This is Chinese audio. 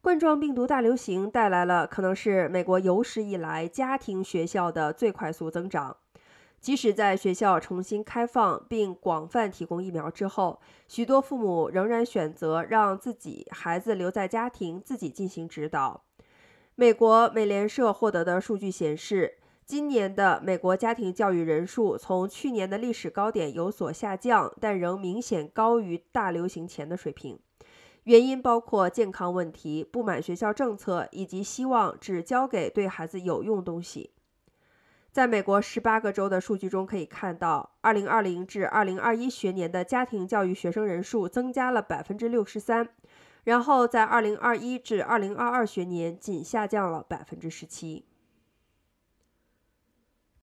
冠状病毒大流行带来了可能是美国有史以来家庭学校的最快速增长。即使在学校重新开放并广泛提供疫苗之后，许多父母仍然选择让自己孩子留在家庭自己进行指导。美国美联社获得的数据显示，今年的美国家庭教育人数从去年的历史高点有所下降，但仍明显高于大流行前的水平。原因包括健康问题、不满学校政策以及希望只交给对孩子有用东西。在美国十八个州的数据中可以看到，二零二零至二零二一学年的家庭教育学生人数增加了百分之六十三，然后在二零二一至二零二二学年仅下降了百分之十七。